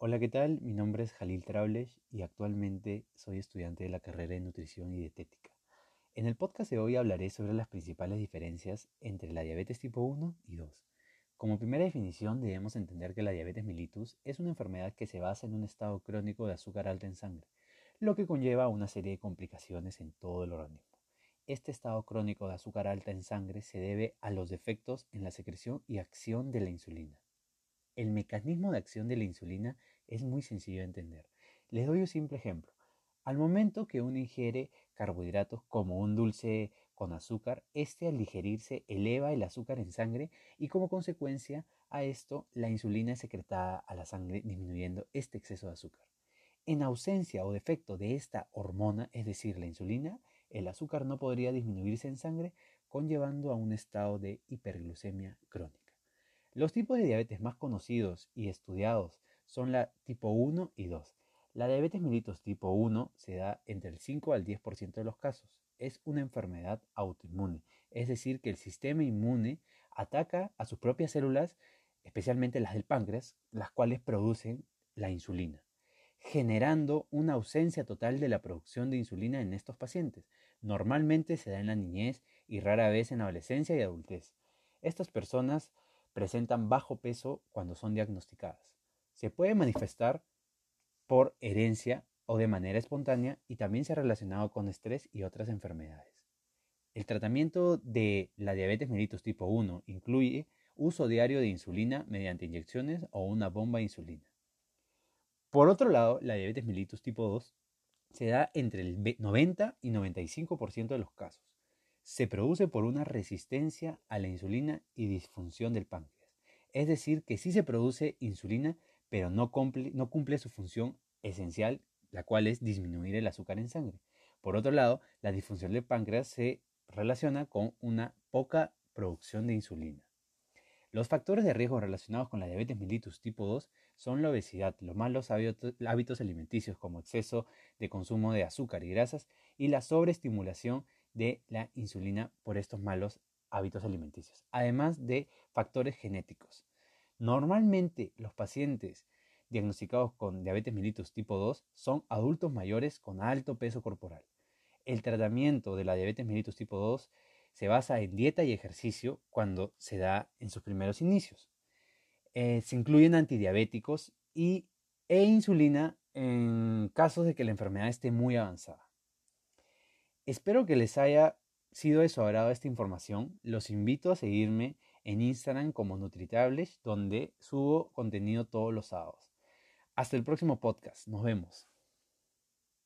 Hola, ¿qué tal? Mi nombre es Jalil Trables y actualmente soy estudiante de la carrera de Nutrición y Dietética. En el podcast de hoy hablaré sobre las principales diferencias entre la diabetes tipo 1 y 2. Como primera definición debemos entender que la diabetes mellitus es una enfermedad que se basa en un estado crónico de azúcar alta en sangre, lo que conlleva una serie de complicaciones en todo el organismo. Este estado crónico de azúcar alta en sangre se debe a los defectos en la secreción y acción de la insulina. El mecanismo de acción de la insulina es muy sencillo de entender. Les doy un simple ejemplo. Al momento que uno ingiere carbohidratos como un dulce con azúcar, este al digerirse eleva el azúcar en sangre y como consecuencia a esto la insulina es secretada a la sangre disminuyendo este exceso de azúcar. En ausencia o defecto de esta hormona, es decir, la insulina, el azúcar no podría disminuirse en sangre, conllevando a un estado de hiperglucemia crónica. Los tipos de diabetes más conocidos y estudiados son la tipo 1 y 2. La diabetes mellitus tipo 1 se da entre el 5 al 10% de los casos. Es una enfermedad autoinmune, es decir, que el sistema inmune ataca a sus propias células, especialmente las del páncreas, las cuales producen la insulina, generando una ausencia total de la producción de insulina en estos pacientes. Normalmente se da en la niñez y rara vez en adolescencia y adultez. Estas personas presentan bajo peso cuando son diagnosticadas. Se puede manifestar por herencia o de manera espontánea y también se ha relacionado con estrés y otras enfermedades. El tratamiento de la diabetes mellitus tipo 1 incluye uso diario de insulina mediante inyecciones o una bomba de insulina. Por otro lado, la diabetes mellitus tipo 2 se da entre el 90 y 95% de los casos se produce por una resistencia a la insulina y disfunción del páncreas. Es decir, que sí se produce insulina, pero no cumple, no cumple su función esencial, la cual es disminuir el azúcar en sangre. Por otro lado, la disfunción del páncreas se relaciona con una poca producción de insulina. Los factores de riesgo relacionados con la diabetes mellitus tipo 2 son la obesidad, los malos hábitos alimenticios como exceso de consumo de azúcar y grasas y la sobreestimulación de la insulina por estos malos hábitos alimenticios, además de factores genéticos. Normalmente los pacientes diagnosticados con diabetes mellitus tipo 2 son adultos mayores con alto peso corporal. El tratamiento de la diabetes mellitus tipo 2 se basa en dieta y ejercicio cuando se da en sus primeros inicios. Eh, se incluyen antidiabéticos y, e insulina en casos de que la enfermedad esté muy avanzada. Espero que les haya sido de su agrado esta información. Los invito a seguirme en Instagram como Nutritables, donde subo contenido todos los sábados. Hasta el próximo podcast. Nos vemos.